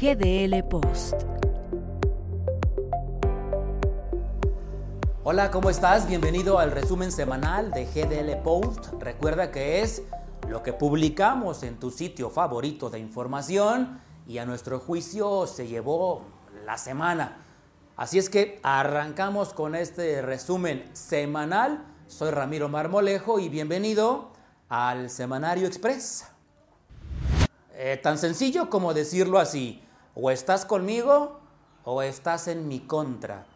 GDL Post. Hola, ¿cómo estás? Bienvenido al resumen semanal de GDL Post. Recuerda que es lo que publicamos en tu sitio favorito de información y a nuestro juicio se llevó la semana. Así es que arrancamos con este resumen semanal. Soy Ramiro Marmolejo y bienvenido al Semanario Express. Eh, tan sencillo como decirlo así. O estás conmigo o estás en mi contra.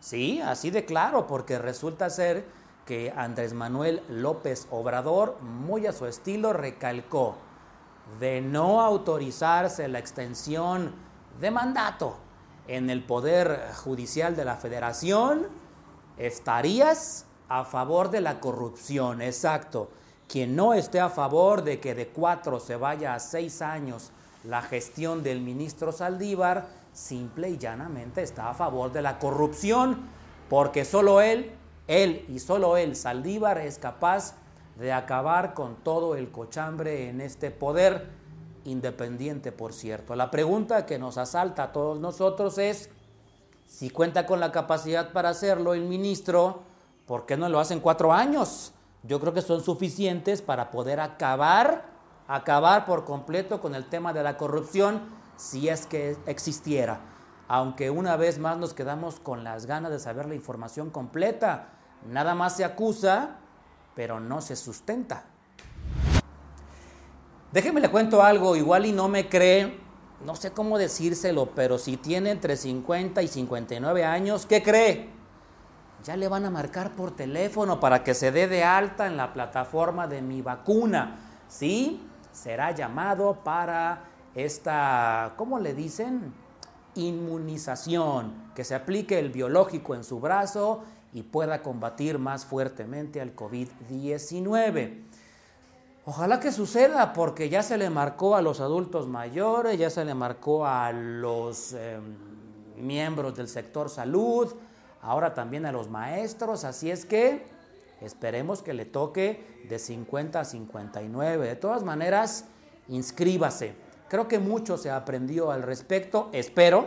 Sí, así de claro, porque resulta ser que Andrés Manuel López Obrador, muy a su estilo, recalcó de no autorizarse la extensión de mandato en el Poder Judicial de la Federación, estarías a favor de la corrupción, exacto. Quien no esté a favor de que de cuatro se vaya a seis años la gestión del ministro Saldívar simple y llanamente está a favor de la corrupción, porque solo él, él y solo él, Saldívar, es capaz de acabar con todo el cochambre en este poder independiente, por cierto. La pregunta que nos asalta a todos nosotros es, si cuenta con la capacidad para hacerlo el ministro, ¿por qué no lo hacen cuatro años? Yo creo que son suficientes para poder acabar acabar por completo con el tema de la corrupción si es que existiera. Aunque una vez más nos quedamos con las ganas de saber la información completa. Nada más se acusa, pero no se sustenta. Déjeme le cuento algo, igual y no me cree, no sé cómo decírselo, pero si tiene entre 50 y 59 años, ¿qué cree? Ya le van a marcar por teléfono para que se dé de alta en la plataforma de mi vacuna. ¿Sí? será llamado para esta, ¿cómo le dicen? Inmunización, que se aplique el biológico en su brazo y pueda combatir más fuertemente al COVID-19. Ojalá que suceda porque ya se le marcó a los adultos mayores, ya se le marcó a los em, miembros del sector salud, ahora también a los maestros, así es que Esperemos que le toque de 50 a 59. De todas maneras, inscríbase. Creo que mucho se aprendió al respecto. Espero,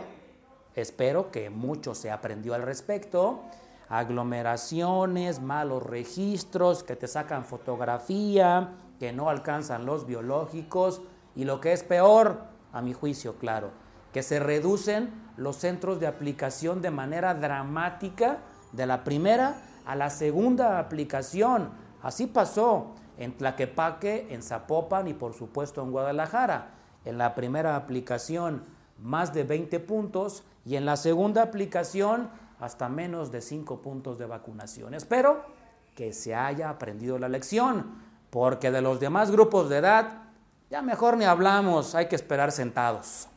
espero que mucho se aprendió al respecto. Aglomeraciones, malos registros, que te sacan fotografía, que no alcanzan los biológicos. Y lo que es peor, a mi juicio, claro, que se reducen los centros de aplicación de manera dramática de la primera a la segunda aplicación. Así pasó en Tlaquepaque, en Zapopan y por supuesto en Guadalajara. En la primera aplicación más de 20 puntos y en la segunda aplicación hasta menos de 5 puntos de vacunación. Espero que se haya aprendido la lección, porque de los demás grupos de edad ya mejor ni hablamos, hay que esperar sentados.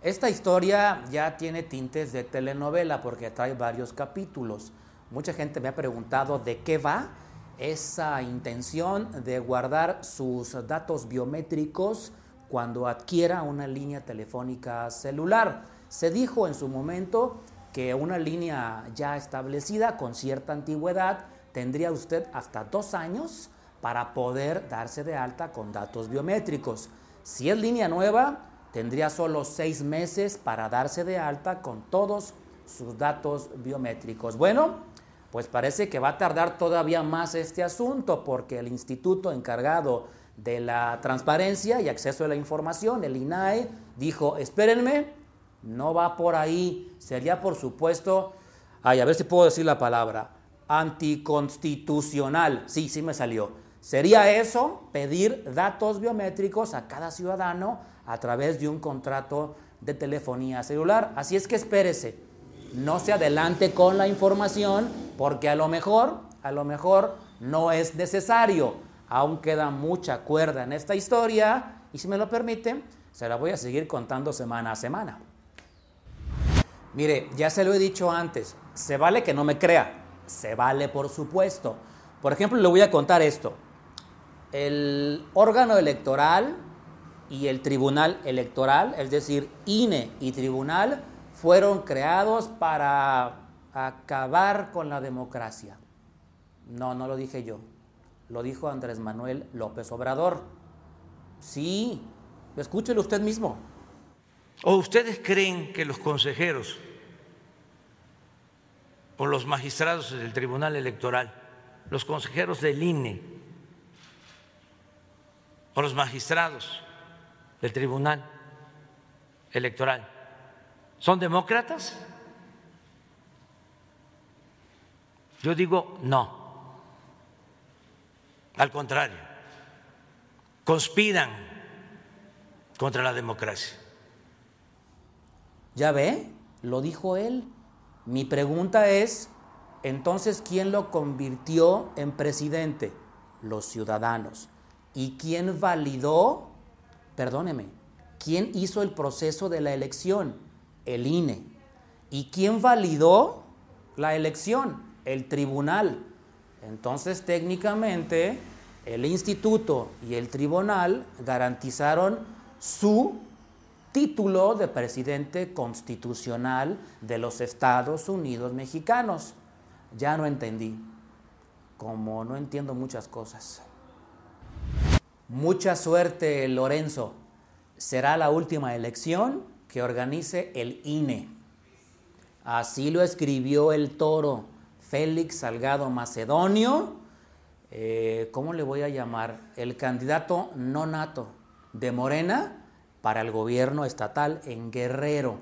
Esta historia ya tiene tintes de telenovela porque trae varios capítulos. Mucha gente me ha preguntado de qué va esa intención de guardar sus datos biométricos cuando adquiera una línea telefónica celular. Se dijo en su momento que una línea ya establecida con cierta antigüedad tendría usted hasta dos años para poder darse de alta con datos biométricos. Si es línea nueva, tendría solo seis meses para darse de alta con todos sus datos biométricos. Bueno, pues parece que va a tardar todavía más este asunto porque el instituto encargado de la transparencia y acceso a la información, el INAE, dijo, espérenme, no va por ahí, sería por supuesto, ay, a ver si puedo decir la palabra, anticonstitucional, sí, sí me salió. Sería eso, pedir datos biométricos a cada ciudadano a través de un contrato de telefonía celular. Así es que espérese, no se adelante con la información porque a lo mejor, a lo mejor no es necesario. Aún queda mucha cuerda en esta historia y si me lo permite, se la voy a seguir contando semana a semana. Mire, ya se lo he dicho antes, se vale que no me crea, se vale por supuesto. Por ejemplo, le voy a contar esto. El órgano electoral y el Tribunal Electoral, es decir, INE y Tribunal, fueron creados para acabar con la democracia. No, no lo dije yo. Lo dijo Andrés Manuel López Obrador. Sí, escúchelo usted mismo. ¿O ustedes creen que los consejeros o los magistrados del Tribunal Electoral, los consejeros del INE o los magistrados del Tribunal Electoral son demócratas? Yo digo no. Al contrario, conspiran contra la democracia. ¿Ya ve? Lo dijo él. Mi pregunta es, entonces, ¿quién lo convirtió en presidente? Los ciudadanos. ¿Y quién validó? Perdóneme, ¿quién hizo el proceso de la elección? El INE. ¿Y quién validó la elección? El tribunal. Entonces, técnicamente, el instituto y el tribunal garantizaron su título de presidente constitucional de los Estados Unidos mexicanos. Ya no entendí, como no entiendo muchas cosas. Mucha suerte, Lorenzo. Será la última elección que organice el INE. Así lo escribió el toro Félix Salgado Macedonio. Eh, ¿Cómo le voy a llamar? El candidato no nato de Morena para el gobierno estatal en Guerrero.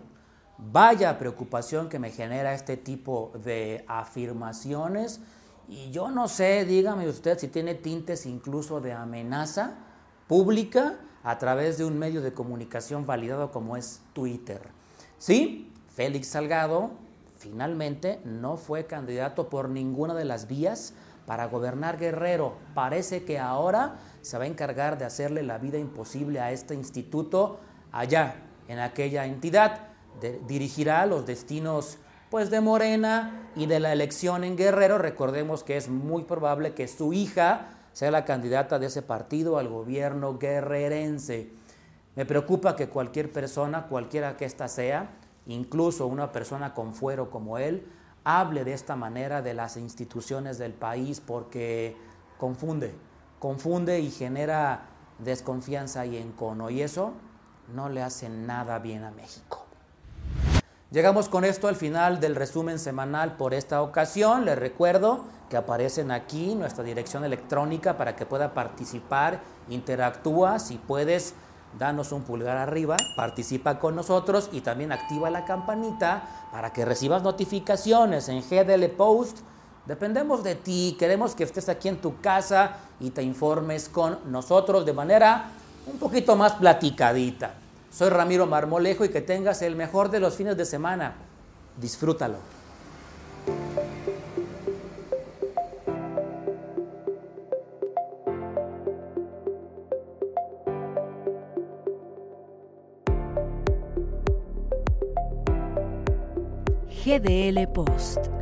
Vaya preocupación que me genera este tipo de afirmaciones y yo no sé, dígame usted si tiene tintes incluso de amenaza pública a través de un medio de comunicación validado como es Twitter. Sí, Félix Salgado finalmente no fue candidato por ninguna de las vías para gobernar Guerrero. Parece que ahora se va a encargar de hacerle la vida imposible a este instituto allá, en aquella entidad. dirigirá los destinos pues de Morena y de la elección en Guerrero. Recordemos que es muy probable que su hija sea la candidata de ese partido al gobierno guerrerense. Me preocupa que cualquier persona, cualquiera que ésta sea, incluso una persona con fuero como él, hable de esta manera de las instituciones del país porque confunde, confunde y genera desconfianza y encono. Y eso no le hace nada bien a México. Llegamos con esto al final del resumen semanal por esta ocasión. Les recuerdo que aparecen aquí nuestra dirección electrónica para que pueda participar, interactúa, si puedes, danos un pulgar arriba, participa con nosotros y también activa la campanita para que recibas notificaciones en GDL Post Dependemos de ti, queremos que estés aquí en tu casa y te informes con nosotros de manera un poquito más platicadita. Soy Ramiro Marmolejo y que tengas el mejor de los fines de semana. Disfrútalo. GDL Post